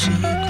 shake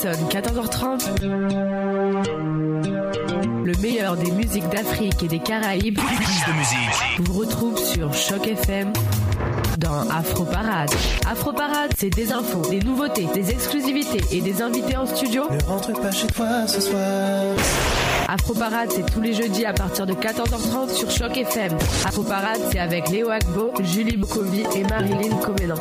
sonne 14h30, le meilleur des musiques d'Afrique et des Caraïbes de musique. vous retrouve sur Choc FM dans Afro Parade. Afro Parade, c'est des infos, des nouveautés, des exclusivités et des invités en studio. Ne rentre pas chez toi ce soir. Afro Parade, c'est tous les jeudis à partir de 14h30 sur Choc FM. Afro Parade, c'est avec Léo Agbo, Julie Bokovi et Marilyn Comenan.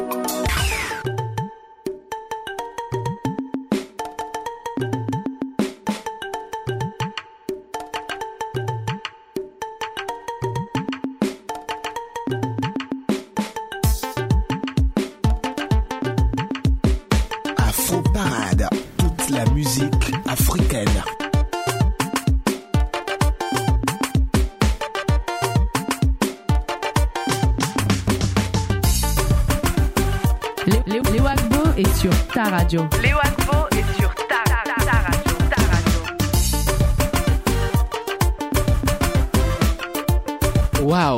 Sur ta radio. Léo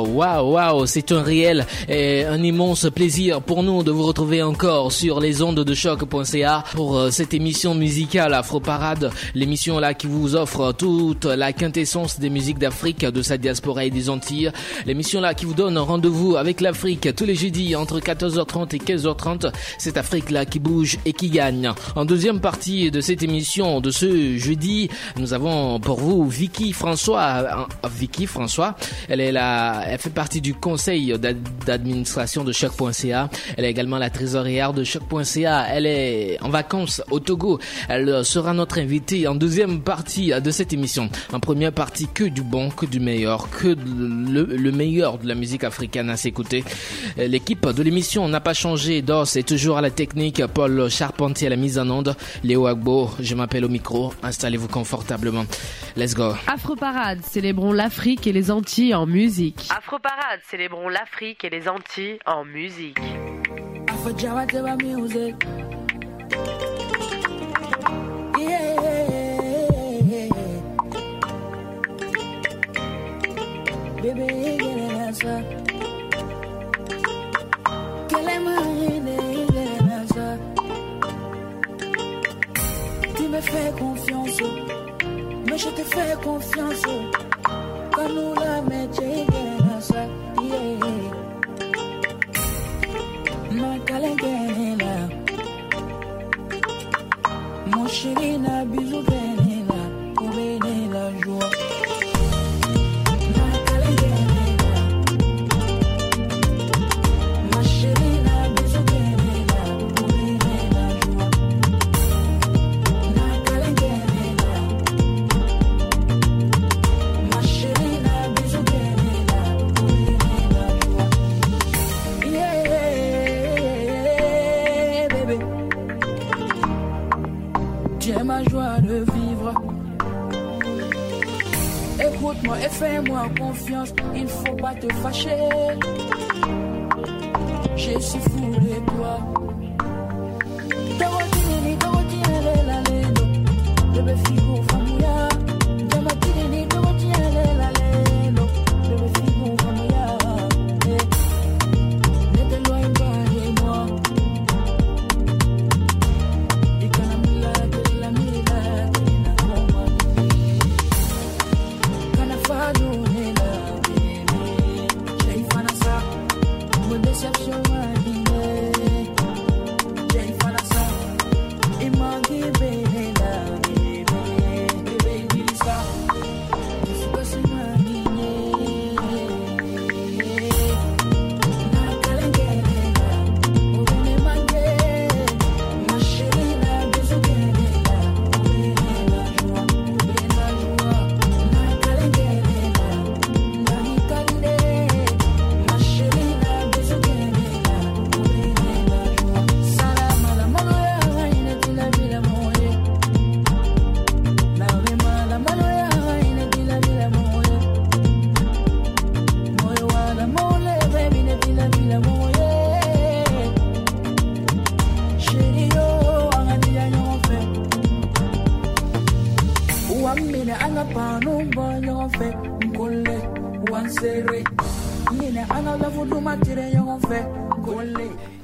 Waouh, waouh, c'est un réel et un immense plaisir pour nous de vous retrouver encore sur les ondes de choc.ca pour euh, cette émission musicale Afro Parade, l'émission là qui vous offre toute la quintessence des musiques d'Afrique, de sa diaspora et des Antilles, l'émission là qui vous donne rendez-vous avec l'Afrique tous les jeudis entre 14h30 et 15h30, cette Afrique là qui bouge et qui gagne. En deuxième partie de cette émission de ce jeudi, nous avons pour vous Vicky François, euh, Vicky François, elle est la elle fait partie du conseil d'ad- d'administration de choc.ca. Elle est également la trésorière de choc.ca. Elle est en vacances au Togo. Elle sera notre invitée en deuxième partie euh, de cette émission. En première partie, que du bon, que du meilleur, que le, le meilleur de la musique africaine à s'écouter. Euh, L'équipe de l'émission n'a pas changé. Dos est toujours à la technique. Paul Charpentier à la mise en onde. Léo Agbo, je m'appelle au micro. Installez-vous confortablement. Let's go. Afro Parade, célébrons l'Afrique et les Antilles en musique. Afro Parade, célébrons l'Afrique et les Antilles en musique. Tu me fais confiance, mais je te fais confiance. Quand nous la mettons, get an answer. Yeah. makalengela mon chéri na bisu benela obenela joie confiance. Il faut pas te fâcher.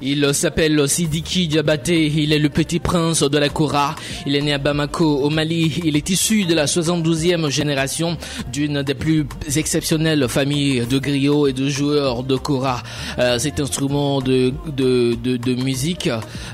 Il s'appelle Sidiki Diabaté, il est le petit prince de la Kora. Il est né à Bamako, au Mali. Il est issu de la 72e génération d'une des plus exceptionnelles familles de griots et de joueurs de Kora. Euh, cet instrument de, musique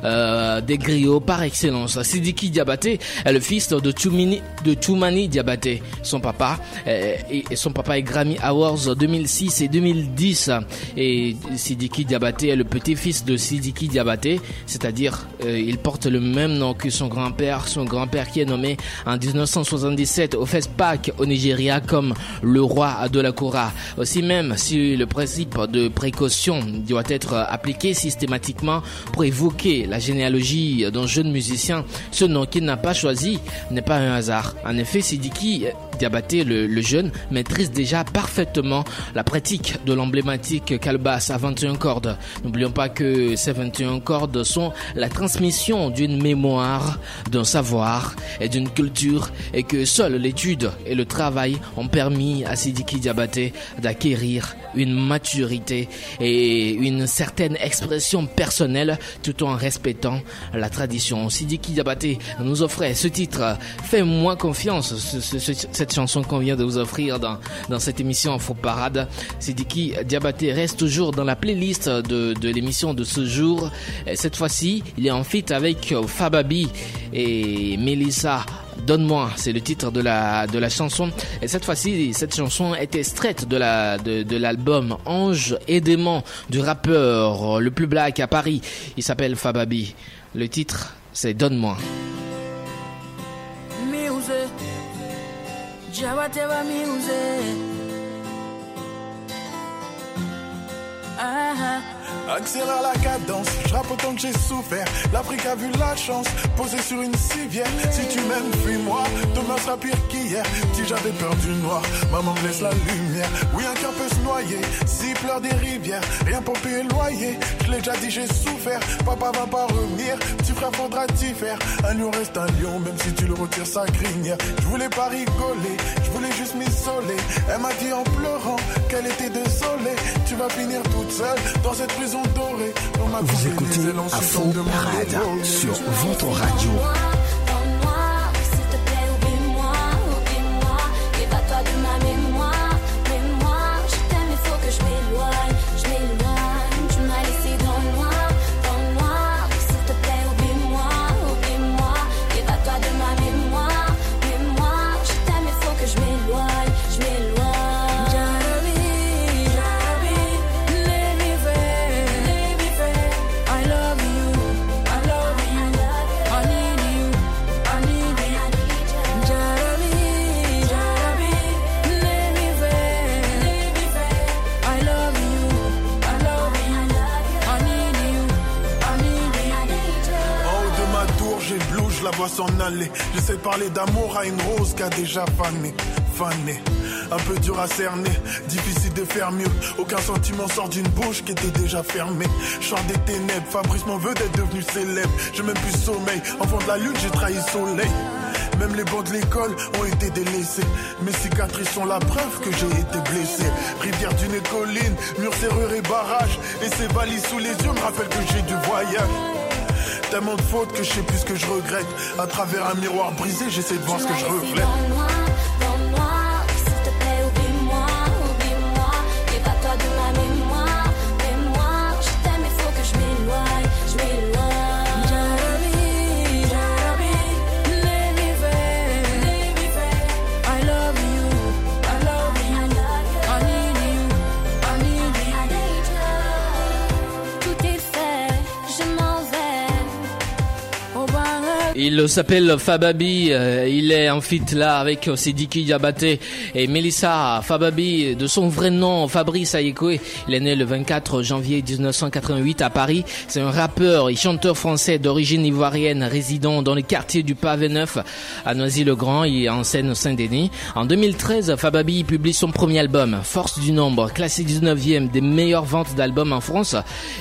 euh, des griots par excellence. Sidiki Diabaté est le fils de Toumani Diabaté. Son papa, euh, son papa est Grammy Awards 2006 et 2010. Et Sidiki Diabaté est le petit-fils de Sidiki Diabaté, c'est-à-dire euh, il porte le même nom que son grand-père, son grand-père qui est nommé en 1977 au FESPAC au Nigeria comme le roi de la Kora. Aussi même si le principe de précaution doit être appliqué systématiquement pour évoquer la généalogie d'un jeune musicien, ce nom qu'il n'a pas choisi n'est pas un hasard. En effet, Sidiki Diabaté, le, jeune, maîtrise déjà parfaitement la pratique de l'emblématique calebasse à 21 cordes. N'oublions pas que ces 21 cordes sont la transmission d'une mémoire, d'un savoir et d'une culture et que seule l'étude et le travail ont permis à Sidiki Diabaté d'acquérir une maturité et une certaine expression personnelle tout en respectant la tradition. Sidiki Diabaté nous offrait ce titre Fais-moi confiance, ce- ce- ce- cette chanson qu'on vient de vous offrir dans, dans cette émission Afro Parade. Sidiki Diabaté reste toujours dans la playlist de, de l'émission de ce jour. Et cette fois-ci, il est en feat avec Fababi et Melissa. Donne-moi, c'est le titre de la de la chanson. Et cette fois-ci, cette chanson est extraite de la de, de l'album Ange et démon du rappeur le plus black à Paris. Il s'appelle Fababi. Le titre, c'est Donne-moi. Jawa Jawa music. Uh-huh. Accélère la cadence, je rappe autant que j'ai souffert. L'Afrique a vu la chance, posée sur une civière. Si tu m'aimes, fuis-moi, demain sera pire qu'hier. Si j'avais peur du noir, maman me laisse la lumière. Oui, un cœur peut se noyer, s'il pleure des rivières. Rien pour payer le loyer, je l'ai déjà dit, j'ai souffert. Papa va pas revenir, petit frère faudra t'y faire. Un lion reste un lion, même si tu le retires sa crinière. Je voulais pas rigoler, je voulais juste m'isoler. Elle m'a dit en pleurant qu'elle était désolée. Tu vas finir toute seule dans cette prison Vous écoutez Afro Parade de sur votre radio. J'essaie de parler d'amour à une rose qui a déjà fané, fané. Un peu dur à cerner, difficile de faire mieux. Aucun sentiment sort d'une bouche qui était déjà fermée. Sors des ténèbres, Fabrice m'en veut d'être devenu célèbre. J'ai même plus sommeil, enfant de la lune, j'ai trahi le soleil. Même les bancs de l'école ont été délaissés. Mes cicatrices sont la preuve que j'ai été blessé. Rivière d'une colline, mur, serrure et barrage. Et ces valises sous les yeux me rappellent que j'ai du voyage. Tellement de fautes que je sais plus ce que je regrette. À travers un miroir brisé, j'essaie de voir ce que je reflète. Il s'appelle Fababi, euh, il est en feat là avec Sidiki Diabaté et Melissa Fababi, de son vrai nom Fabrice Ayekoué. Il est né le 24 janvier 1988 à Paris. C'est un rappeur et chanteur français d'origine ivoirienne résidant dans le quartier du Pavé Neuf à Noisy-le-Grand et en Seine-Saint-Denis. En 2013, Fababi publie son premier album, Force du Nombre, classé 19e des meilleures ventes d'albums en France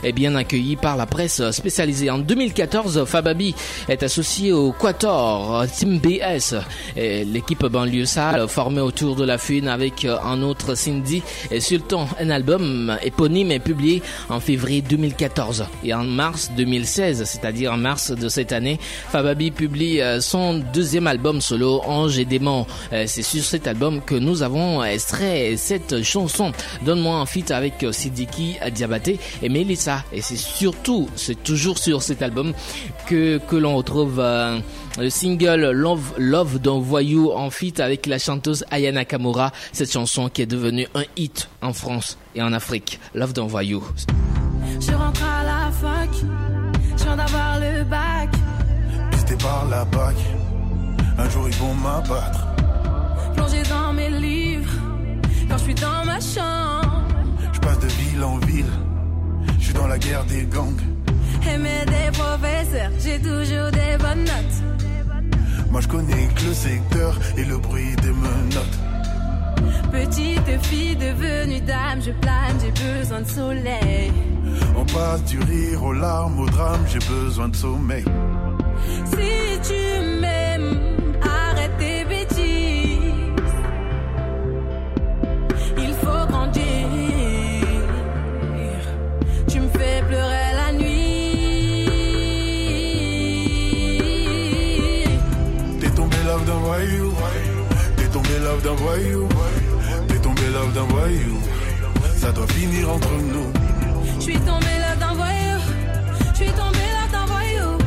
et bien accueilli par la presse spécialisée. En 2014, Fababi est associé au Quator, Team BS, l'équipe banlieue sale formée autour de la fune avec euh, un autre Cindy et Sultan, un album éponyme et publié en février 2014. Et en mars 2016, c'est-à-dire en mars de cette année, Fababi publie euh, son deuxième album solo, Ange et Démon. Euh, C'est sur cet album que nous avons extrait cette chanson, Donne-moi un feat avec euh, Sidiki Diabaté et Melissa. Et c'est surtout, c'est toujours sur cet album que, que l'on retrouve euh, le single Love, Love d'un voyou en feat avec la chanteuse Ayana Kamura. Cette chanson qui est devenue un hit en France et en Afrique. Love d'un voyou. Je rentre à la fac, je viens d'avoir le bac. Pisté par la bac, un jour ils vont m'abattre. Plongé dans mes livres, quand je suis dans ma chambre. Je passe de ville en ville, je suis dans la guerre des gangs. Aimer des professeurs, j'ai toujours des bonnes notes. Moi je connais que le secteur et le bruit des menottes. Petite fille devenue dame, je plane, j'ai besoin de soleil. On passe du rire aux larmes, au drame, j'ai besoin de sommeil. Si tu m'aimes, love d'un voyou, t'es tombé love d'un voyou. Ça doit finir entre nous. Je suis tombée là d'un voyou. Je suis tombée là d'un voyou.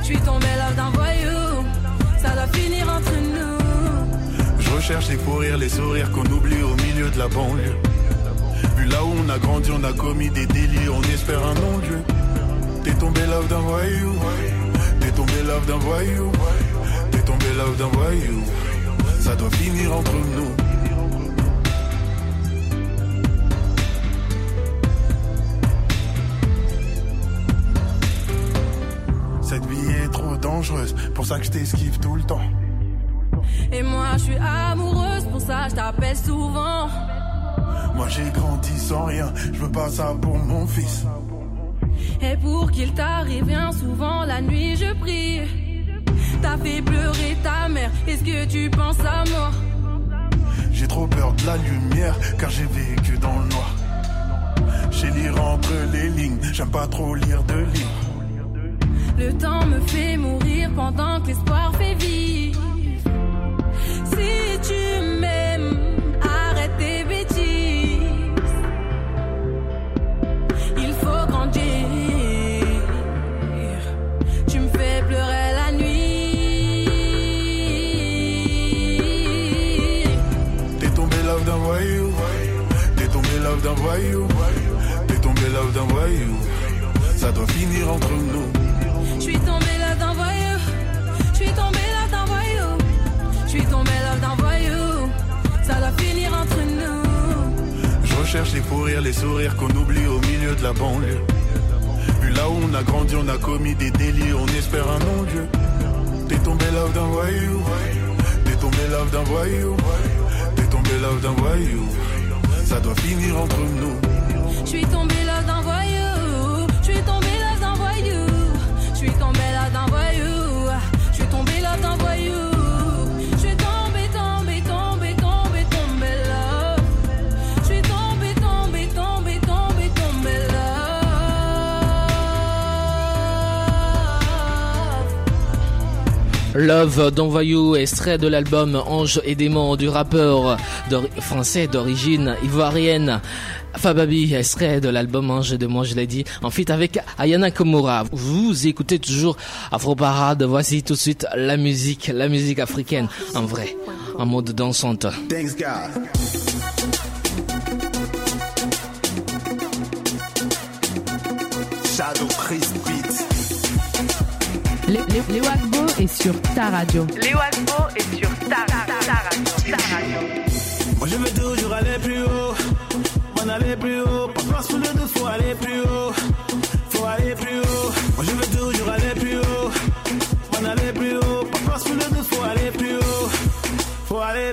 Je suis tombée là d'un voyou. Ça doit finir entre nous. Je recherche les fous les sourires qu'on oublie au milieu de la banlieue. Vu là où on a grandi, on a commis des délits, on espère un non-dieu. T'es tombé love d'un voyou, t'es tombé love d'un voyou, t'es tombé love d'un voyou. Ça doit finir entre nous. Cette vie est trop dangereuse, pour ça que je t'esquive tout le temps. Et moi, je suis amoureuse, pour ça je t'appelle souvent. Moi j'ai grandi sans rien, je veux pas ça pour mon fils. Et pour qu'il t'arrive bien souvent la nuit, je prie. T'as fait pleurer ta mère, est-ce que tu penses à moi? J'ai trop peur de la lumière, car j'ai vécu dans le noir. J'ai lire entre les lignes, j'aime pas trop lire de livres. Le temps me fait mourir pendant que l'espoir voyou. Ça doit finir entre nous. Je suis tombée là d'un voyou. Je suis tombée là d'un voyou. Je suis tombée là d'un voyou. Ça doit finir entre nous. Je recherche les fous rires, les sourires qu'on oublie au milieu de la banlieue. Vu là où on a grandi, on a commis des délits, on espère un non-dieu. T'es tombé love d'un voyou, t'es tombé love d'un voyou, t'es tombé love d'un voyou. Ça doit finir entre nous. Je suis tombée là d'un voyou. Suis tombée là d'un voyou. Je suis tombée là d'un voyou. Love d'Envoyou, extrait de l'album Ange et démons du rappeur français d'origine ivoirienne. Fababi, extrait de l'album Ange et démons, je l'ai dit, en feat avec Ayana Komura. Vous écoutez toujours Afro Parade, voici tout de suite la musique, la musique africaine, en vrai, en mode dansante. Thanks God. Shadow Chris Beat. Les, les, les Wagbo est sur ta radio. Léo Agbo est sur ta, ta, ta radio. Ta radio. Moi je veux toujours aller plus haut, aller plus haut. Parfois sous le dos, faut aller plus haut, faut aller plus haut. Moi je veux toujours aller plus haut, m'en aller plus haut. Parfois sous le dos, faut aller plus haut, faut aller.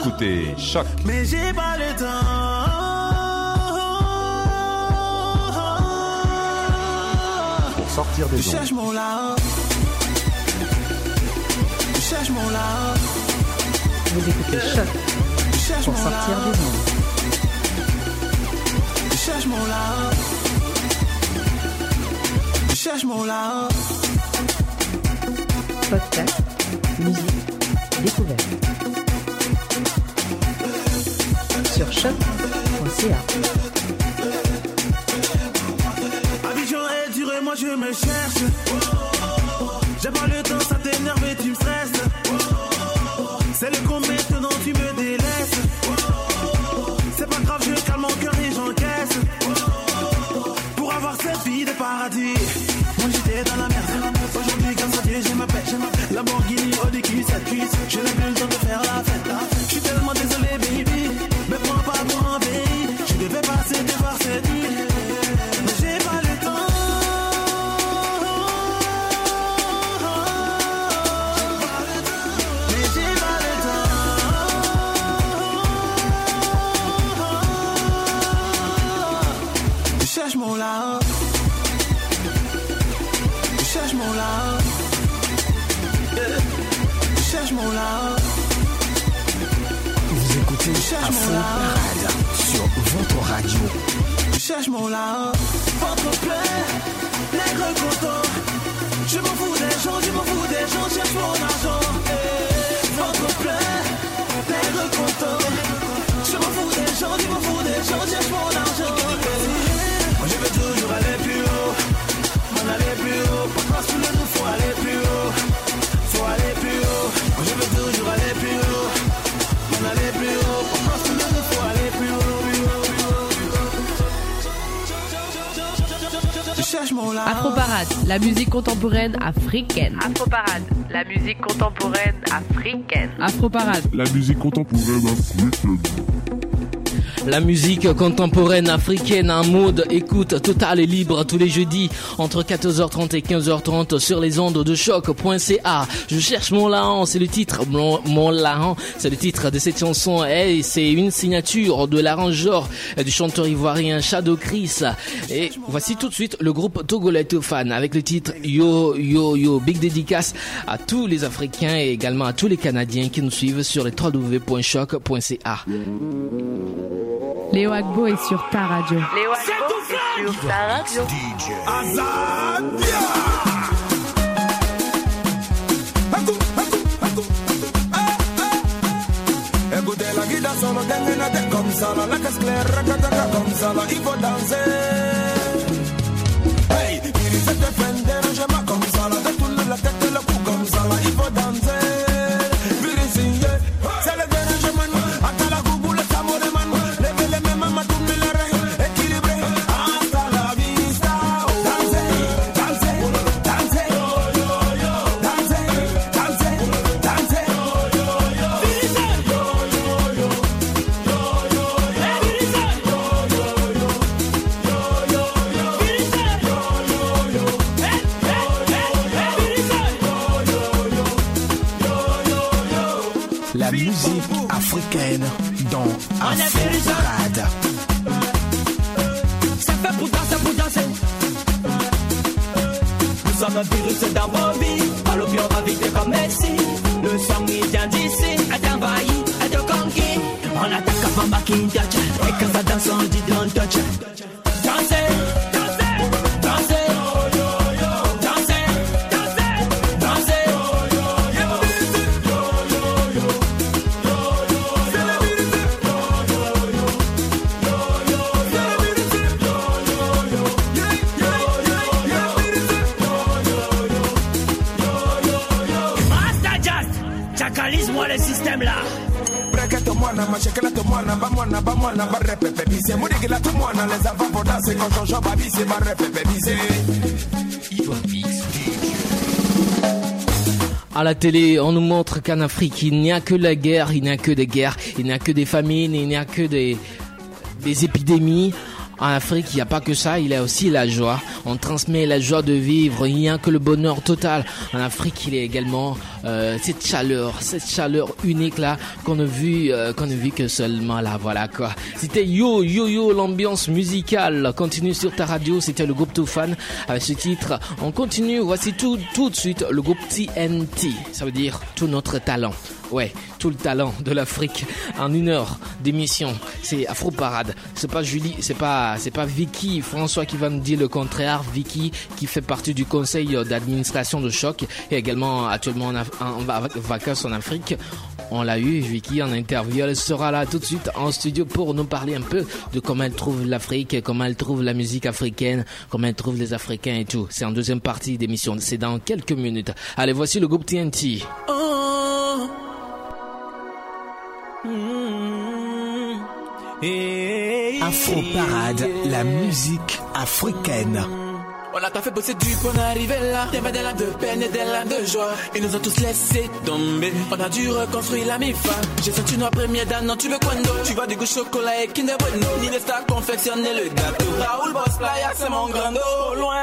Écoutez Choc. Mais j'ai pas le temps. Pour sortir Je des cherche ondes. mon là. Je cherche mon là. Vous écoutez Choc Je cherche pour mon sortir des ondes. Je cherche mon là. Je cherche mon là. Podcast, musique, découverte. Sur choc.ca. Abidjan est dur et moi je me cherche. J'ai pas le temps, ça t'énerve et tu me stresses. C'est le là. Cherche mon là. Vous écoutez cherche mon là. Sur votre radio. Cherche mon là. Ventre plein, nègre content. Je m'en fous des gens, je m'en fous des gens, cherche mon argent. Afroparade, la musique contemporaine africaine. Afroparade, la musique contemporaine africaine. Afroparade, La musique contemporaine africaine. La musique contemporaine africaine en mode écoute totale et libre tous les jeudis entre 14h30 et 15h30 sur les ondes de choc.ca. Je cherche mon Lahan, c'est le titre. Mon, c'est le titre de cette chanson. Et c'est une signature de l'arrangeur du chanteur ivoirien Shadow Chris. Et voici tout de suite le groupe Togolais Fan avec le titre Yo Yo Yo. Big dédicace à tous les Africains et également à tous les Canadiens qui nous suivent sur les www.choc.ca. Léo Agbo est sur ta radio. Léo Agbo est sur ta radio. Écoutez la guida solo comme ça là, la casse claire, racataka comme ça il faut danser. Hey, il comme ça tourner la tête la télé, on nous montre qu'en Afrique, il n'y a que la guerre, il n'y a que des guerres, il n'y a que des famines, il n'y a que des, épidémies. En Afrique, il n'y a pas que ça, il y a aussi la joie. On transmet la joie de vivre, il n'y a que le bonheur total. En Afrique, il y a également euh, cette chaleur, cette chaleur unique là qu'on a vu, euh, qu'on a vu que seulement là, voilà quoi. C'était yo yo yo l'ambiance musicale continue sur ta radio. C'était le groupe Toufan avec ce titre. On continue. Voici tout tout de suite le groupe TNT. Ça veut dire tout notre talent. Ouais, tout le talent de l'Afrique en une heure d'émission. C'est Afro Parade. C'est pas Julie, c'est pas, c'est pas Vicky François qui va nous dire le contraire. Vicky qui fait partie du conseil d'administration de Choc et également actuellement en, en va- vacances en Afrique. On l'a eu, Vicky en interview. Elle sera là tout de suite en studio pour nous parler un peu de comment elle trouve l'Afrique, comment elle trouve la musique africaine, comment elle trouve les Africains et tout. C'est en deuxième partie d'émission. C'est dans quelques minutes. Allez, voici le groupe TNT. Oh. Hey. Afro Parade, la musique africaine. On a pas fait bosser du pour arriver là. Y'avait des larmes de peine et des larmes de joie. Ils nous ont tous laissé tomber. On a dû reconstruire la MIFA. J'ai senti nos premiers dames, non, tu veux d'autre Tu vois du goût chocolat et Kinder Bueno. Ni les stars confectionner le gâteau. Raoul Boss Playa, c'est mon grand loin,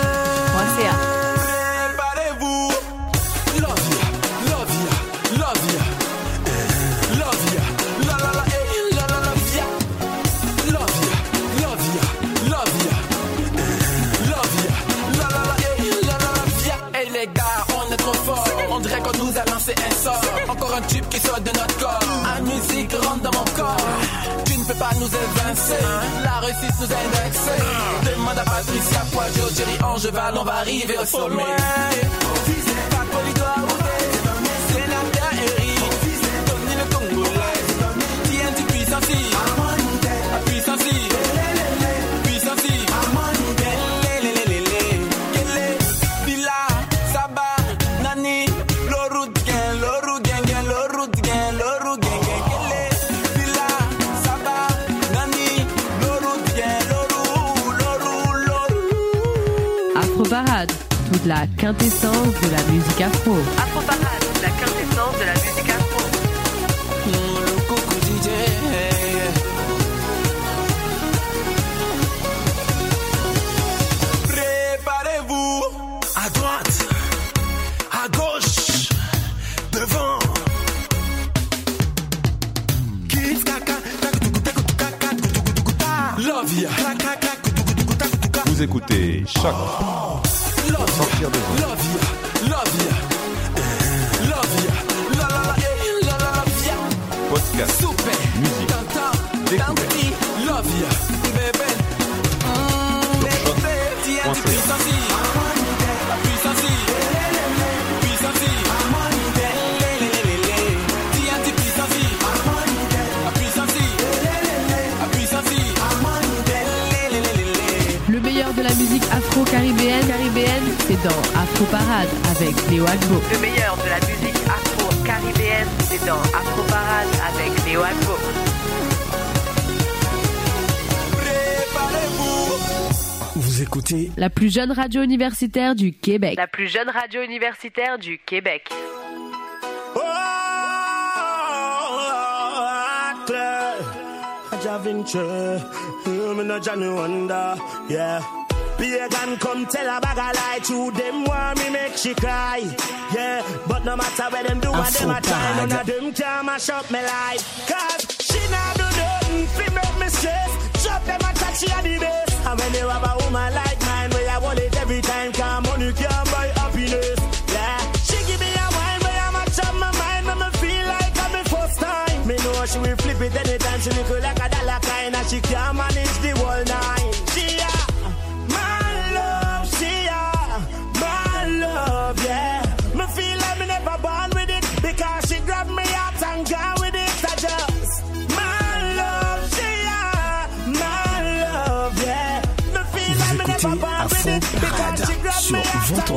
un tube qui sort de notre corps. La musique rentre dans mon corps. Tu ne peux pas nous évincer. La réussite nous a indexés. Demande à Patricia Poidio, Thierry Angeval, on va arriver au sommet. Pas la quintessence de la musique afro. Afro Parade, la quintessence de la musique afro. Le coucou DJ. Préparez-vous. À droite, à gauche, devant. Love ya. Vous écoutez Choc dans Afro Parade avec Léo Agbo. Le meilleur de la musique afro-caribéenne, c'est dans Afro Parade avec Léo Agbo. Préparez-vous. Vous écoutez La plus jeune radio universitaire du Québec. La plus jeune radio universitaire du Québec. Javinche, you me Pagan come tell a bag lie to them want me make she cry. Yeah, but no matter where them do I'm what so them a try, none of them can mash up me life. Cause she not do nothing fi make me stress. Drop them a touch she a the best. And when you have a woman like mine, where I want it every time, come money can buy happiness. Yeah, she give me a I my mind, feel like I'm first time. Me know will flip it anytime she look like a dollar kind, and she can manage the whole night.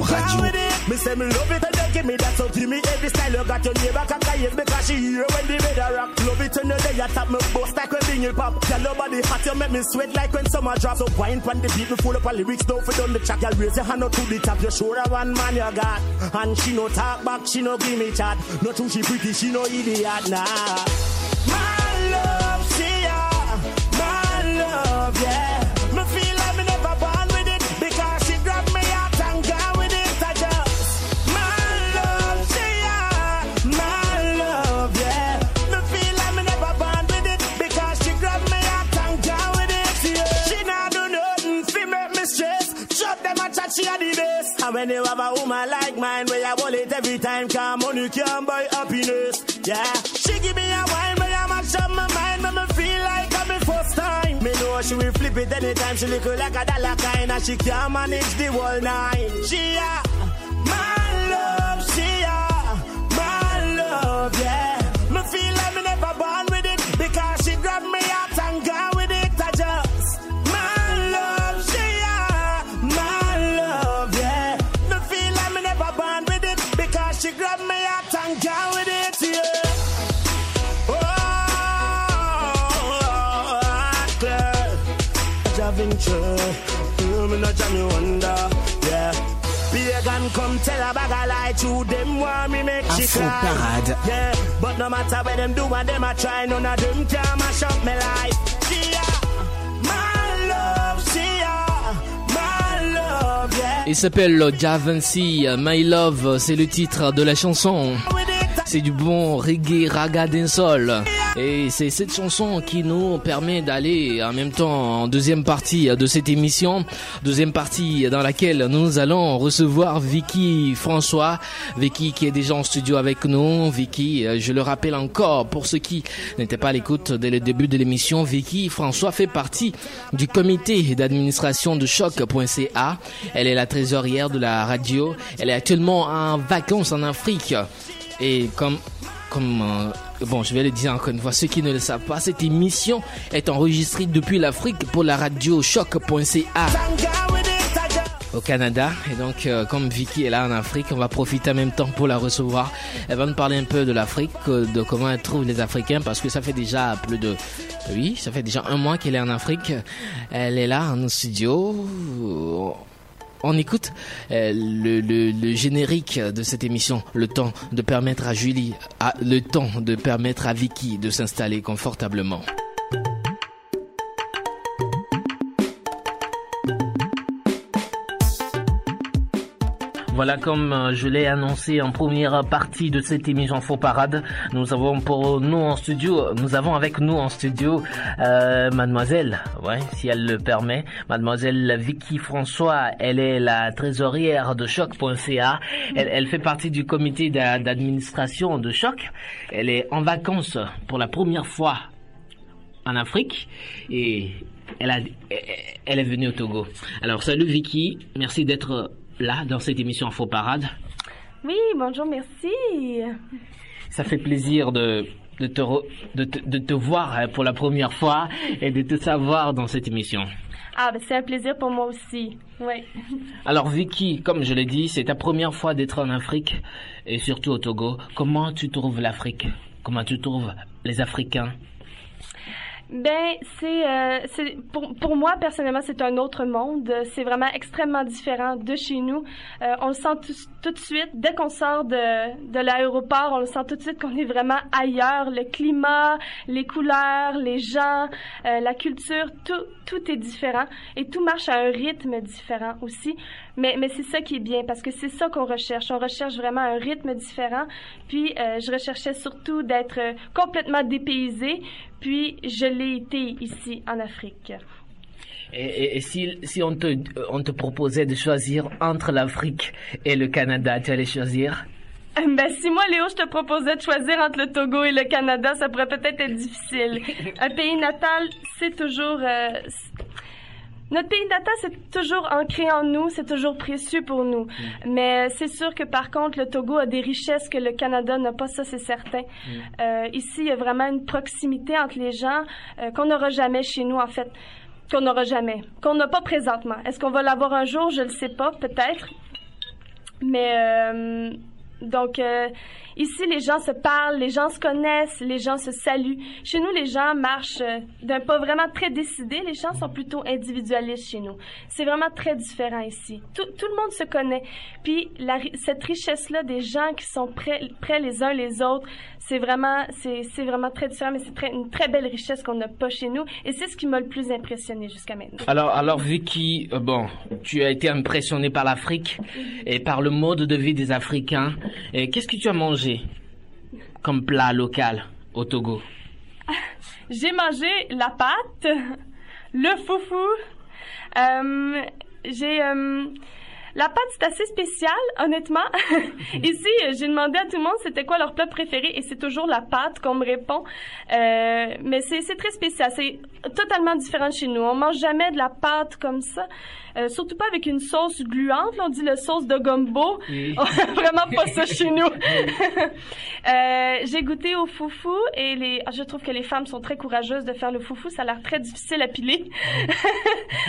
And gone Radio. it. Me say me love it and you give me that so give me every style. You got your neighbor cock yes because she hear when the a rock. Love it when you lay a tap me bust like when bingy pop. Girl your body hot you make me sweat like when summer drop so wine pon the beat me full up on lyrics don't fit on the track Girl raise your hand up to the top. You sure a one man you got? And she no talk back she no give me chat. No true she pretty she no idiot nah. My love she when you have a woman like mine where hold it every time come money can buy happiness yeah. She give me a wine where I mash up my mind make me feel like I'm the first time. Me know she will flip it anytime she look like a dollar kind and she can't manage the whole nine she a my love she a my love yeah. Me feel like me not jam you under yeah. Pagan come tell a bag of lie to them want me make she Afro cry. Parade. yeah. But no matter what them do and them a try none of them can mash up my life. Love Il s'appelle Javancy, My Love, c'est le titre de la chanson. C'est du bon reggae raga dancehall. Et c'est cette chanson qui nous permet d'aller en même temps en deuxième partie de cette émission. Deuxième partie dans laquelle nous allons recevoir Vicky François. Vicky qui est déjà en studio avec nous. Vicky, euh, je le rappelle encore pour ceux qui n'étaient pas à l'écoute dès le début de l'émission. Vicky François fait partie du comité d'administration de choc.ca. Elle est la trésorière de la radio. Elle est actuellement en vacances en Afrique. Et comme, comme, euh, bon, je vais le dire encore une fois, ceux qui ne le savent pas, cette émission est enregistrée depuis l'Afrique pour la radio choc.ca au Canada. Et donc, euh, comme Vicky est là en Afrique, on va profiter en même temps pour la recevoir. Elle va nous parler un peu de l'Afrique, euh, de comment elle trouve les Africains, parce que ça fait déjà plus de, oui, ça fait déjà un mois qu'elle est en Afrique. Elle est là en studio. On écoute euh, le, générique de cette émission, le temps de permettre à Julie, le temps de permettre à Vicky de s'installer confortablement. Voilà, comme euh, je l'ai annoncé en première partie de cette émission Faux Parade, nous avons pour nous en studio, nous avons avec nous en studio euh, Mademoiselle, ouais, si elle le permet, Mademoiselle Vicky François. Elle est la trésorière de Choc.ca. Elle, elle fait partie du comité d'a- d'administration de Choc. Elle est en vacances pour la première fois en Afrique et elle, a, elle est venue au Togo. Alors salut Vicky, merci d'être là dans cette émission Faux Parade. Oui, bonjour, merci. Ça fait plaisir de, de, te, re- de, te, de te voir euh, pour la première fois et de te savoir dans cette émission. Ah, ben c'est un plaisir pour moi aussi. Oui. Alors Vicky, comme je l'ai dit, c'est ta première fois d'être en Afrique et surtout au Togo. Comment tu trouves l'Afrique? Comment tu trouves les Africains? Ben, c'est, euh, pour, pour moi personnellement, c'est un autre monde. C'est vraiment extrêmement différent de chez nous. Euh, on le sent tout, tout de suite dès qu'on sort de, de l'aéroport, on le sent tout de suite qu'on est vraiment ailleurs. Le climat, les couleurs, les gens, euh, la culture, tout tout est différent et tout marche à un rythme différent aussi. Mais mais c'est ça qui est bien parce que c'est ça qu'on recherche. On recherche vraiment un rythme différent. Puis euh, je recherchais surtout d'être euh, complètement dépaysée. Puis je l'ai été ici en Afrique. Et, et- et si, si on, te, on te proposait de choisir entre l'Afrique et le Canada, tu allais choisir? Ben, si moi, Léo, je te proposais de choisir entre le Togo et le Canada, ça pourrait peut-être être difficile. Un pays natal, c'est toujours... euh, notre pays natal, c'est toujours ancré en nous, c'est toujours précieux pour nous. Mais c'est sûr que par contre, le Togo a des richesses que le Canada n'a pas, ça c'est certain. Euh, ici, il y a vraiment une proximité entre les gens euh, qu'on n'aura jamais chez nous, en fait. Qu'on n'aura jamais. Qu'on n'a pas présentement. Est-ce qu'on va l'avoir un jour? Je ne le sais pas, peut-être. Mais euh, donc euh, ici, les gens se parlent, les gens se connaissent, les gens se saluent. Chez nous, les gens marchent euh, d'un pas vraiment très décidé. Les gens sont plutôt individualistes chez nous. C'est vraiment très différent ici. Tout, le monde se connaît. Puis cette richesse-là des gens qui sont prêts, prêts les uns les autres, c'est vraiment, c'est, vraiment très différent. Mais c'est une très belle richesse qu'on n'a pas chez nous. Et c'est ce qui m'a le plus impressionné jusqu'à maintenant. Alors, alors Vicky, euh, bon, tu as été impressionné par l'Afrique et par le mode de vie des Africains. Qu'est-ce que tu as mangé comme plat local au Togo J'ai mangé la pâte, le foufou. Euh, j'ai euh, la pâte c'est assez spécial, honnêtement. Ici, j'ai demandé à tout le monde c'était quoi leur plat préféré et c'est toujours la pâte qu'on me répond. Euh, mais c'est très spécial, c'est totalement différent chez nous. On mange jamais de la pâte comme ça, Euh, surtout pas avec une sauce gluante. Là, on dit le sauce de gumbo. Oui. Vraiment pas ça chez nous. Euh, j'ai goûté au foufou et les, ah, je trouve que les femmes sont très courageuses de faire le foufou. Ça a l'air très difficile à piler.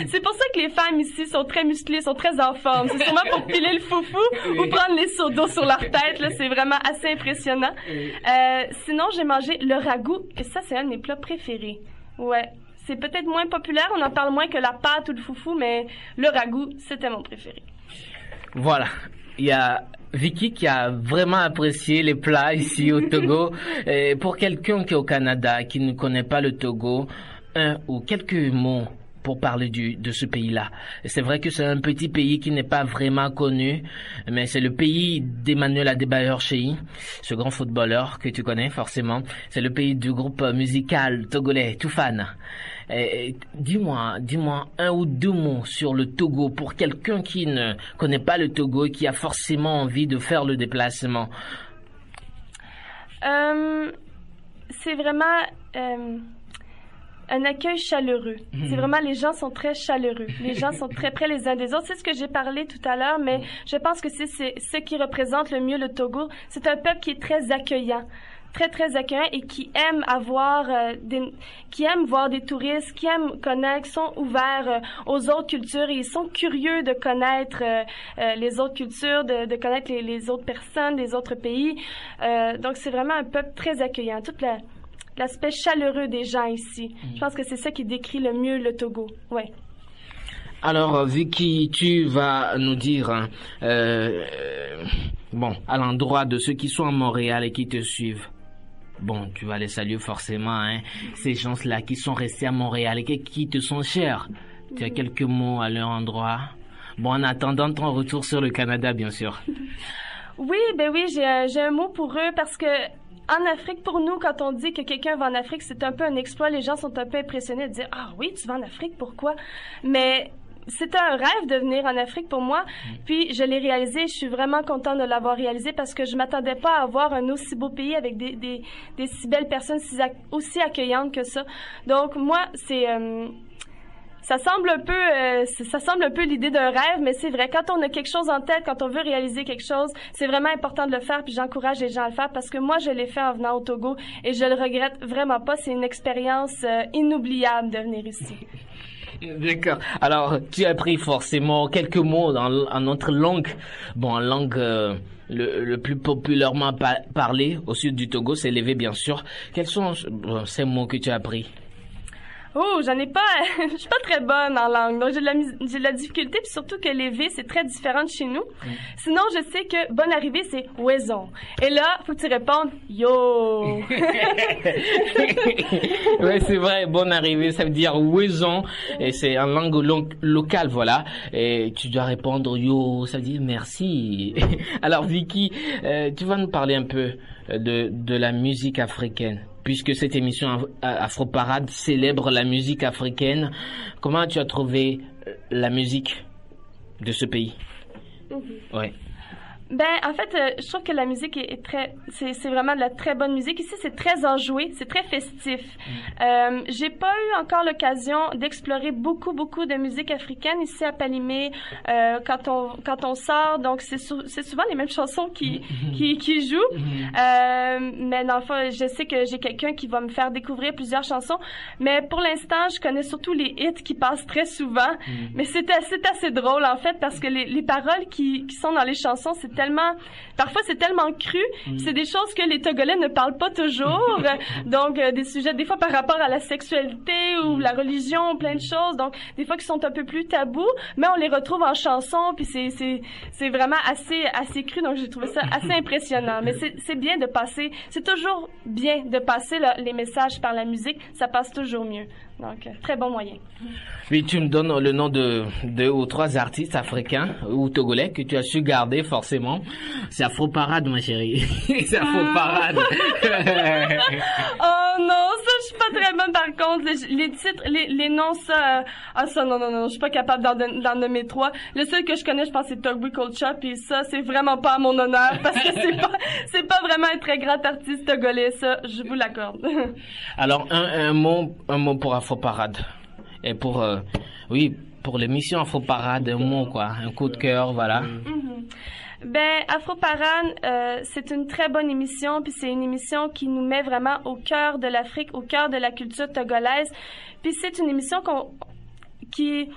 c'est pour ça que les femmes ici sont très musclées, sont très en forme. C'est sûrement pour piler le foufou ou prendre les seaux d'eau sur leur tête. Là, c'est vraiment assez impressionnant. Euh, sinon, j'ai mangé le ragoût et ça, c'est un de mes plats préférés. Ouais. C'est peut-être moins populaire, on en parle moins que la pâte ou le foufou, mais le ragoût, c'était mon préféré. Voilà. Il y a Vicky qui a vraiment apprécié les plats ici au Togo. Et pour quelqu'un qui est au Canada, qui ne connaît pas le Togo, un ou quelques mots pour parler de ce pays-là. C'est vrai que c'est un petit pays qui n'est pas vraiment connu, mais c'est le pays d'Emmanuel Adebayor Chei, ce grand footballeur que tu connais forcément. C'est le pays du groupe musical togolais Toufan. Dis-moi, dis-moi un ou deux mots sur le Togo pour quelqu'un qui ne connaît pas le Togo et qui a forcément envie de faire le déplacement. Euh, c'est vraiment euh, un accueil chaleureux. Mhm. C'est vraiment les gens sont très chaleureux. Les gens sont très près les uns des autres. C'est ce que j'ai parlé tout à l'heure, mais je pense que c'est c'est ce qui représente le mieux le Togo. C'est un peuple qui est très accueillant très très accueillant et qui aime avoir euh, des, qui aime voir des touristes, qui aiment connaître, qui sont ouverts euh, aux autres cultures et ils sont curieux de connaître euh, les autres cultures, de, de connaître les, les autres personnes des autres pays. Euh, donc c'est vraiment un peuple très accueillant. Toute la l'aspect chaleureux des gens ici. Je pense que c'est ça qui décrit le mieux le Togo. Ouais. Alors, euh, Vicky, tu vas nous dire, hein, euh, euh, bon, à l'endroit de ceux qui sont à Montréal et qui te suivent. Bon, tu vas les saluer forcément, hein, ces gens-là qui sont restés à Montréal et qui- te sont chers. Tu as quelques mots à leur endroit. Bon, en attendant ton retour sur le Canada, bien sûr. Oui, ben oui, j'ai un- j'ai un mot pour eux parce que en Afrique, pour nous, quand on dit que quelqu'un va en Afrique, c'est un peu un exploit. Les gens sont un peu impressionnés de dire ah oui, tu vas en Afrique, pourquoi? Mais c'était un rêve de venir en Afrique pour moi. Puis je l'ai réalisé. Je suis vraiment contente de l'avoir réalisé parce que je m'attendais pas à avoir un aussi beau pays avec des, des, des si belles personnes si aussi accueillantes que ça. Donc moi, c'est euh, ça semble un peu, euh, ça semble un peu l'idée d'un rêve, mais c'est vrai. Quand on a quelque chose en tête, quand on veut réaliser quelque chose, c'est vraiment important de le faire. Puis j'encourage les gens à le faire parce que moi, je l'ai fait en venant au Togo et je le regrette vraiment pas. C'est une expérience euh, inoubliable de venir ici. D'accord. Alors, tu as appris forcément quelques mots en notre langue. Bon, en langue euh, le, plus populairement pa- parlé au sud du Togo, c'est l'évé, bien sûr. Quels sont euh, ces mots que tu as appris? Oh, j'en ai pas, je suis pas très bonne en langue, donc j'ai de la, j'ai de la difficulté, puis surtout que les V, c'est très différent de chez nous. Sinon, je sais que bonne arrivée, c'est Ouaison. Et là, faut que tu répondes Yo. ouais, c'est vrai, bonne arrivée, ça veut dire ouaison, et c'est en langue lo- locale, voilà. Et tu dois répondre yo, ça veut dire merci. Alors Vicky, euh, tu vas nous parler un peu euh, de, de la musique africaine, puisque cette émission Af- Afro Parade célèbre la musique africaine. Comment tu as trouvé euh, la musique de ce pays? Ouais. Ben, en fait, euh, je trouve que la musique est, est très, c'est, c'est vraiment de la très bonne musique. Ici, c'est très enjoué, c'est très festif. Euh, j'ai pas eu encore l'occasion d'explorer beaucoup, beaucoup de musique africaine ici à Palimé euh, quand on quand on sort. Donc, c'est, sou- c'est souvent les mêmes chansons qui qui, qui jouent. Euh, mais dans le fond, je sais que j'ai quelqu'un qui va me faire découvrir plusieurs chansons. Mais pour l'instant, je connais surtout les hits qui passent très souvent. Mais c'est assez, c'est assez drôle en fait parce que les, les paroles qui, qui sont dans les chansons, c'est tellement, parfois c'est tellement cru. Mm. C'est des choses que les Togolais ne parlent pas toujours. Donc euh, des sujets des fois par rapport à la sexualité ou la religion, plein de choses. Donc des fois qui sont un peu plus tabous, mais on les retrouve en chanson. Puis c'est c'est c'est vraiment assez assez cru. Donc j'ai trouvé ça assez impressionnant. Mais c'est c'est bien de passer. C'est toujours bien de passer le- les messages par la musique. Ça passe toujours mieux. Donc euh, très bon moyen. Puis tu me donnes le nom de deux ou trois artistes africains ou togolais que tu as su garder forcément. C'est Afro Parade, ma chérie. C'est Afro Parade. oh non, ça je suis pas très bonne par contre. Les, les titres, les, les noms, ça, euh, ah ça non non non, je suis pas capable d'en nommer trois. Le seul que je connais, je pense, c'est Togby Culture, puis ça c'est vraiment pas à mon honneur parce que c'est pas c'est pas vraiment un très grand artiste togolais, ça, je vous l'accorde. Alors un, un mot un mot pour Afro Parade et pour euh, oui pour l'émission Afro Parade un mot quoi un coup de cœur voilà. Mhm. Ben, Afro Parade, euh, c'est une très bonne émission, puis c'est une émission qui nous met vraiment au cœur de l'Afrique, au cœur de la culture togolaise. Puis c'est une émission qui,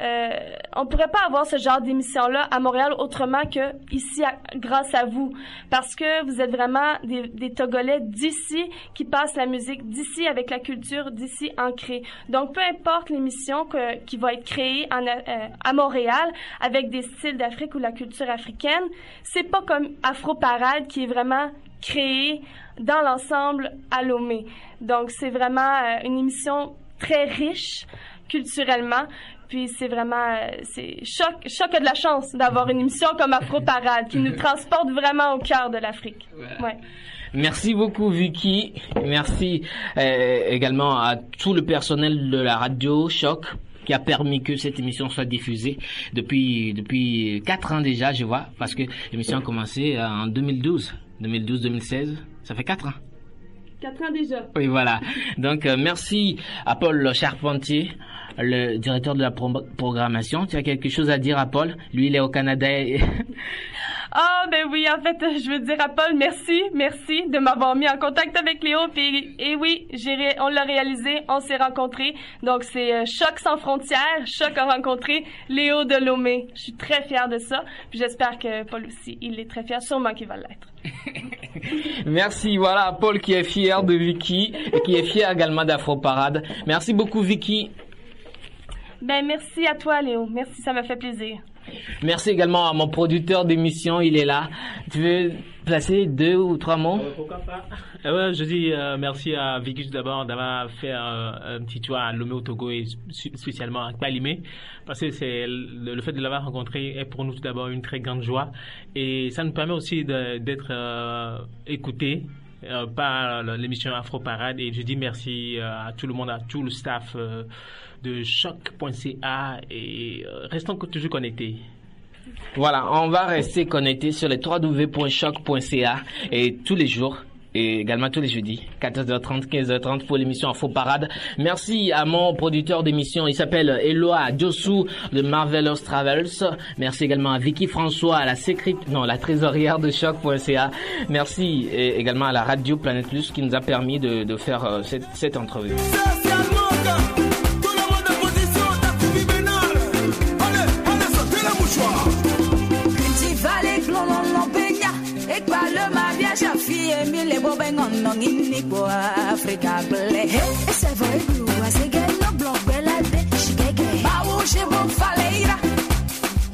euh, on pourrait pas avoir ce genre d'émission-là à Montréal autrement que ici, grâce à vous, parce que vous êtes vraiment des, des Togolais d'ici qui passent la musique d'ici avec la culture d'ici ancrée. Donc peu importe l'émission qui va être créée en, euh, à Montréal avec des styles d'Afrique ou la culture africaine, c'est pas comme Afro Parade qui est vraiment créée dans l'ensemble à Lomé. Donc c'est vraiment euh, une émission très riche culturellement. Puis c'est vraiment, euh, c'est choc, choc a de la chance d'avoir une émission comme Afro Parade qui nous transporte vraiment au cœur de l'Afrique. Ouais. Merci beaucoup Vicky. Merci euh, également à tout le personnel de la radio Choc qui a permis que cette émission soit diffusée depuis depuis quatre ans déjà, je vois, parce que l'émission a commencé euh, en 2012, 2012-2016, ça fait quatre ans. Oui, voilà. Donc, euh, merci à Paul Charpentier, le directeur de la pro- programmation. Tu as quelque chose à dire à Paul Lui, il est au Canada. et- Ah ben oui, en fait, je veux dire à Paul, merci, merci de m'avoir mis en contact avec Léo. Puis, et oui, j'ai on l'a réalisé, on s'est rencontrés. Donc c'est euh, Choc sans frontières. Choc a rencontré Léo de Lomé. Je suis très fière de ça. Puis j'espère que Paul aussi, il est très fier. Sûrement qu'il va l'être. Merci, voilà, Paul qui est fier de Vicky et qui est fier également d'Afro Parade. Merci beaucoup, Vicky. Ben merci à toi, Léo. Merci, ça m'a fait plaisir. Merci également à mon producteur d'émission, il est là. Tu veux placer deux ou trois mots? Pourquoi pas? Eh ouais, Je dis euh, merci à tout d'abord d'avoir fait euh, un petit tour à Lomé au Togo et spécialement à Palimé parce que c'est le, le fait de l'avoir rencontré est pour nous tout d'abord une très grande joie. Et ça nous permet aussi d'être euh, écoutés euh, par l'émission Afro Parade. Et je dis merci euh, à tout le monde, à tout le staff euh, de choc.ca et euh, restons toujours connectés. Voilà, on va rester connecté sur les www.choc.ca et tous les jours et également tous les jeudis, 14h30, 15h30 pour l'émission Info Parade. Merci à mon producteur d'émission, il s'appelle Eloa Diossou de Marvelous Travels. Merci également à Vicky François, à la non, la trésorière de choc.ca. Merci également à la radio Planète Plus qui nous a permis de, faire euh, cette entrevue. Le po ble blu no bela de shigege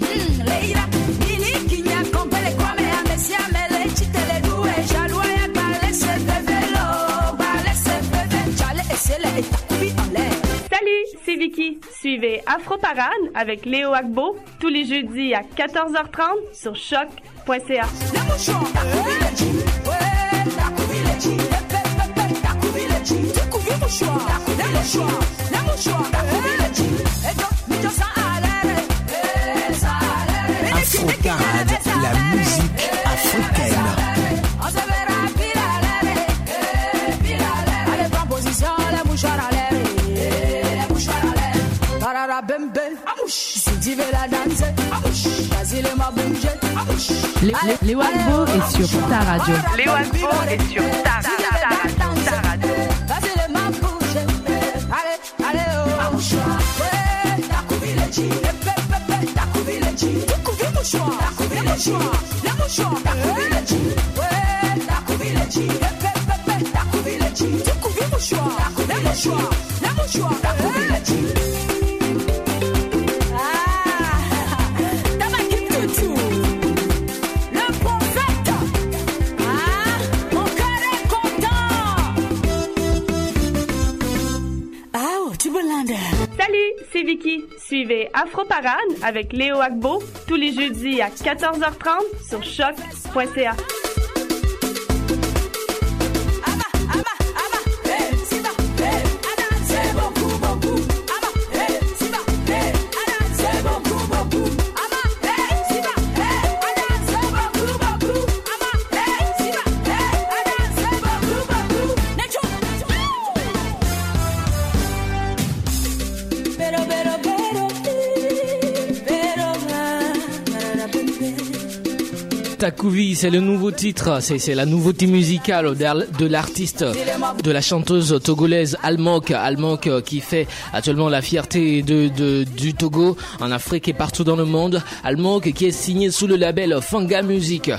Hmm leira. Kinya kompele le chitele ya se Bale se chale le en l'air Salut, c'est Vicky. Suivez Afro Parade avec Léo Agbo tous les jeudis à 14h30 sur choc.ca. Afro Parade, la musique Veux la les Wagbo est sur ta radio. Léo est sur ta, ta, ta radio. Ma bouger. Allez, allez, Salut, c'est Vicky. Suivez Afro Parade avec Léo Agbo tous les jeudis à 14h30 sur choc.ca. Takouvi, c'est le nouveau titre, c'est la nouveauté musicale de l'artiste, de la chanteuse togolaise Almok, Almok euh, qui fait actuellement la fierté du Togo en Afrique et partout dans le monde. Almok qui est signé sous le label Fanga Music.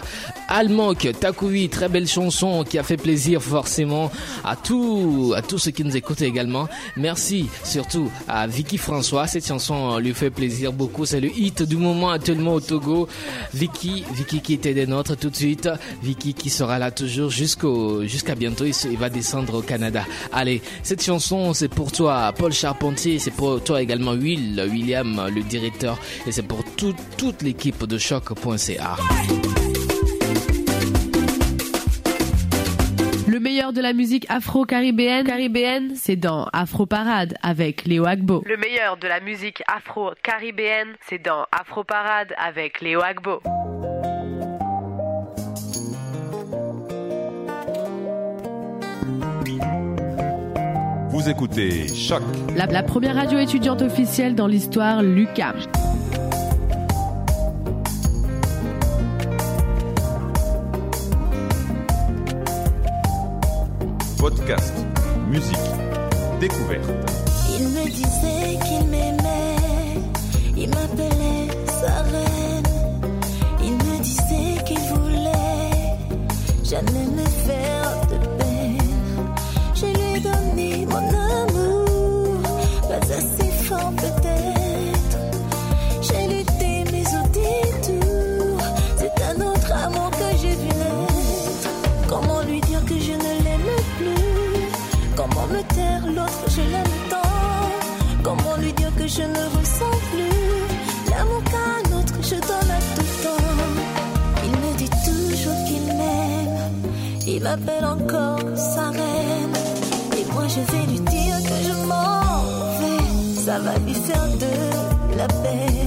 Almok, Takouvi, très belle chanson qui a fait plaisir forcément à tous à ceux qui nous écoutent également. Merci surtout à Vicky François, cette chanson lui fait plaisir beaucoup, c'est le hit du moment actuellement au Togo. Vicky, Vicky qui était des tout de suite, Vicky qui sera là toujours jusqu'au jusqu'à bientôt, il, se- il va descendre au Canada. Allez, cette chanson c'est pour toi Paul Charpentier, c'est pour toi également Will, William le directeur et c'est pour tout- toute l'équipe de choc.ca. Le meilleur de la musique afro-caribéenne, caribéenne, c'est dans Afro Parade avec Léo Agbo. Le meilleur de la musique afro-caribéenne, c'est dans Afro Parade avec Léo Agbo. Vous écoutez Choc La, la première radio étudiante officielle dans l'histoire, l'UCAM. podcast, musique, découverte. Il me disait qu'il m'aimait, il m'appelait sa reine. Il me disait qu'il voulait jamais me faire m'appelle encore sa reine. Et moi je vais lui dire que je m'en vais, ça va lui faire de la peine.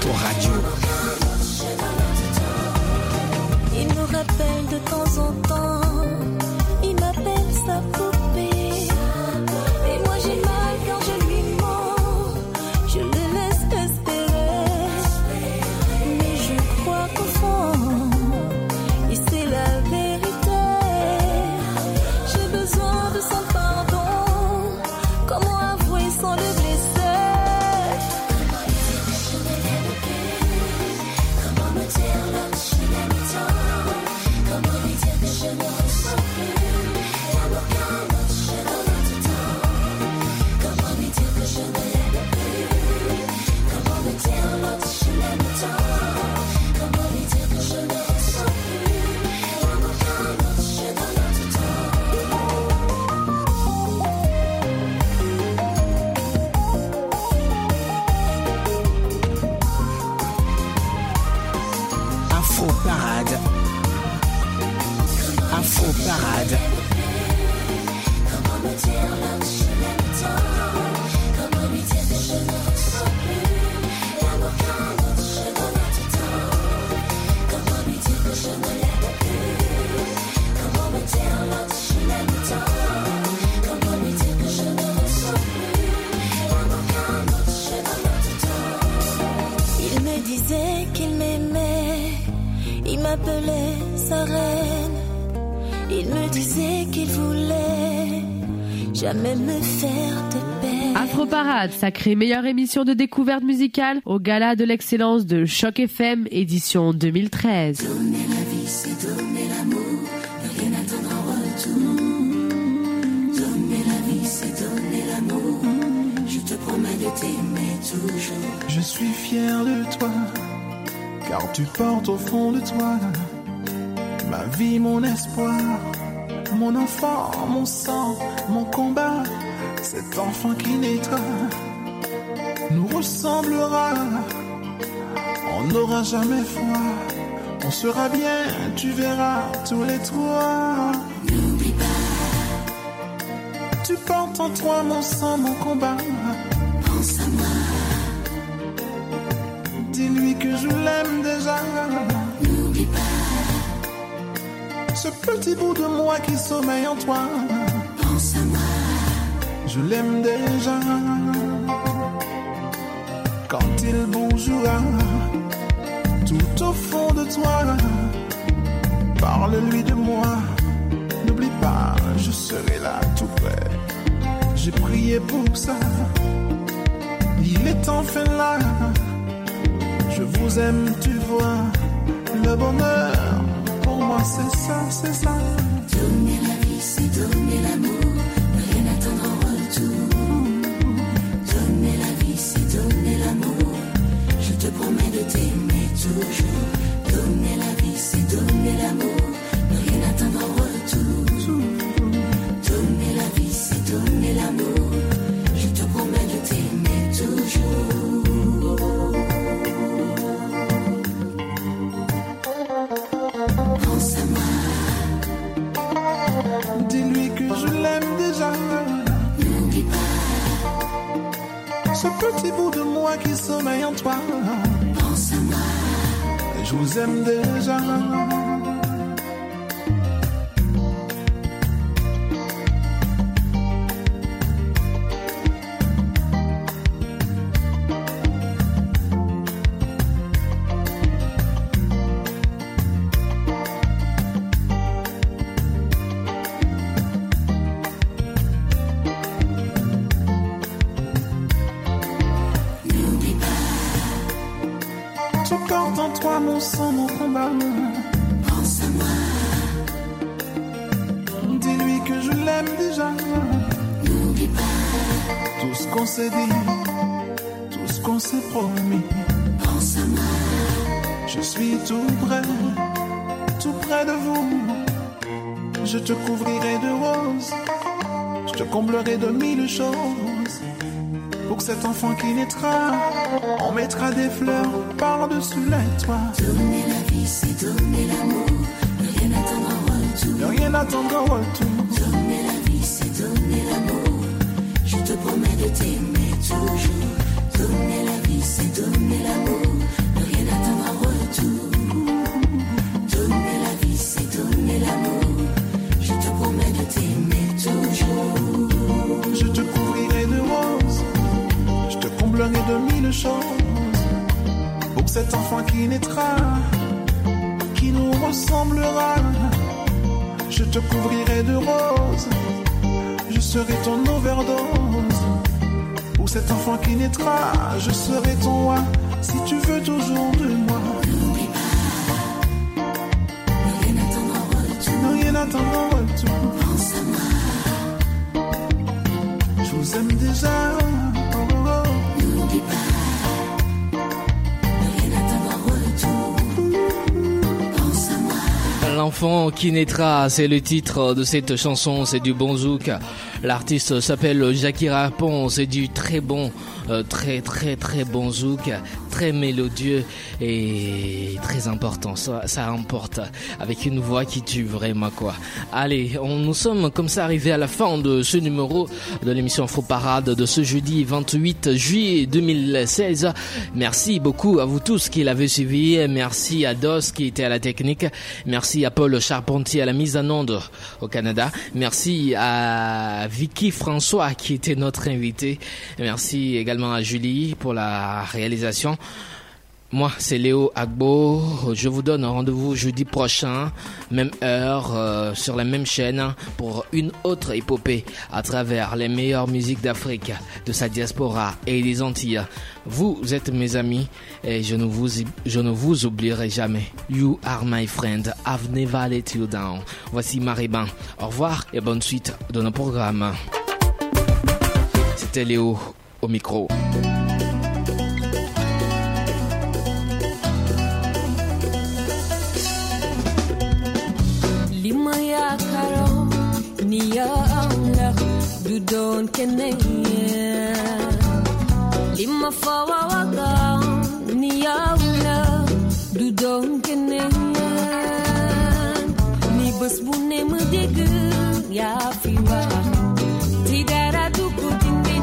Sur votre radio. Il me rappelle de temps en temps. Parade, sacrée meilleure émission de découverte musicale au gala de l'excellence de Choc FM édition 2013. Donner la vie, c'est donner l'amour, ne rien attendre en retour. Donner la vie, c'est donner l'amour, je te promets de t'aimer toujours. Je suis fier de toi, car tu portes au fond de toi ma vie, mon espoir, mon enfant, mon sang, mon combat. Cet enfant qui naîtra nous ressemblera. On n'aura jamais froid, on sera bien, tu verras tous les trois. N'oublie pas, Tu portes en toi mon sang, mon combat. pense à moi, Dis-lui que je l'aime déjà. n'oublie pas, Ce petit bout de moi qui sommeille en toi, je l'aime déjà. Quand il bougera tout au fond de toi, parle-lui de moi. N'oublie pas, je serai là tout près. J'ai prié pour ça. Il est enfin là. Je vous aime, tu vois. Le bonheur, pour moi, c'est ça, c'est ça. donner la vie, c'est donner l'amour, c'est donner l'amour, je te promets de t'aimer toujours. Donner la vie, c'est donner l'amour, Je en toi mon sang, mon combat. pense à moi, Dis-lui que je l'aime déjà. n'oublie pas, Tout ce qu'on s'est dit, tout ce qu'on s'est promis. pense à moi, Je suis tout près, tout près de vous. Je te couvrirai de roses, je te comblerai de mille choses. Pour cet enfant qui naîtra, on mettra des fleurs par-dessus les toits. donner la vie, c'est donner l'amour, ne rien attendre en retour. Ne rien attendre en retour. Donner la vie, c'est donner l'amour, je te promets de t'aimer toujours. Donner la vie, c'est donner l'amour, cet enfant qui naîtra, qui nous ressemblera, je te couvrirai de roses, je serai ton overdose. Pour cet enfant qui naîtra, je serai ton si tu veux toujours de moi. Ne je vous aime déjà. L'enfant qui naîtra, c'est le titre de cette chanson, c'est du bon zouk. L'artiste s'appelle Jackie Rapon, c'est du très bon, euh, très très très bon zouk, très mélodieux et très important. Ça, ça emporte avec une voix qui tue vraiment quoi. Allez, on, nous sommes comme ça arrivés à la fin de ce numéro de l'émission Faux Parade de ce jeudi 28 juillet 2016. Merci beaucoup à vous tous qui l'avez suivi. Merci à Dos qui était à la technique. Merci à Paul Charpentier à la mise en onde au Canada. Merci à Vicky François qui était notre invité. Merci également à Julie pour la réalisation. Moi, c'est Léo Agbo. Je vous donne rendez-vous jeudi prochain, même heure, euh, sur la même chaîne, pour une autre épopée à travers les meilleures musiques d'Afrique, de sa diaspora et des Antilles. Vous êtes mes amis et je ne vous, oublierai jamais. You are my friend. I've never let you down. Voici Mariban. Au revoir et bonne suite de nos programmes. C'était Léo au micro. Lima yaakaaroo ni yow la du doon keneen lima fawawagam ni yow la du doon keneen ni bés bu ne ma dégg yaa fi wax ti dara du ko dindi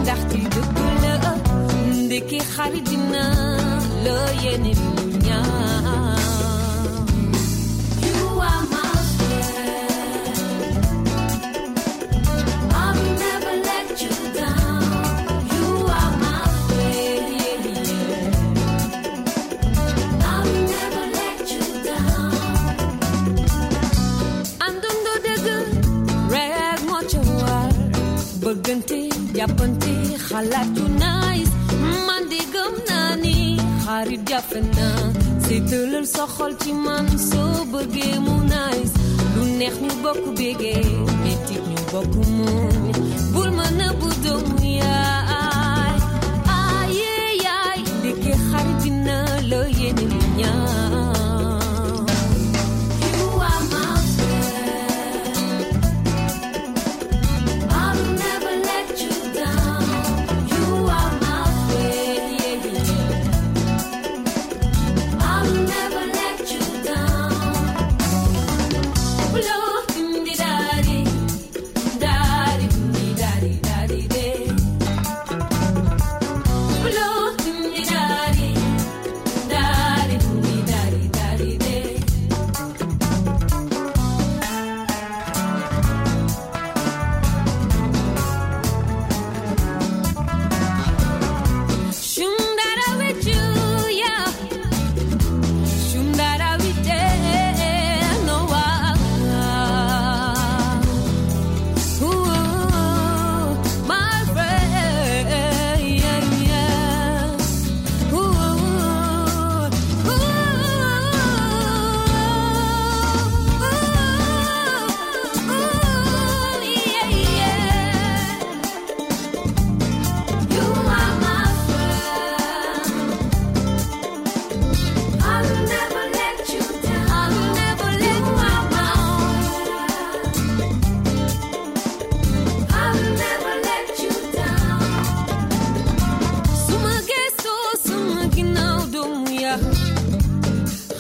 bëggante jàppante xalaat yu man de gëm naa ni xarit jafe na. Seetalal sa xol ci man soo bëggee mu lu neex ñu bokk bégee métit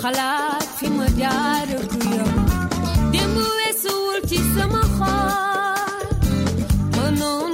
xalaat fi ma jaar ak yow démb weesuwul ci sama mënoon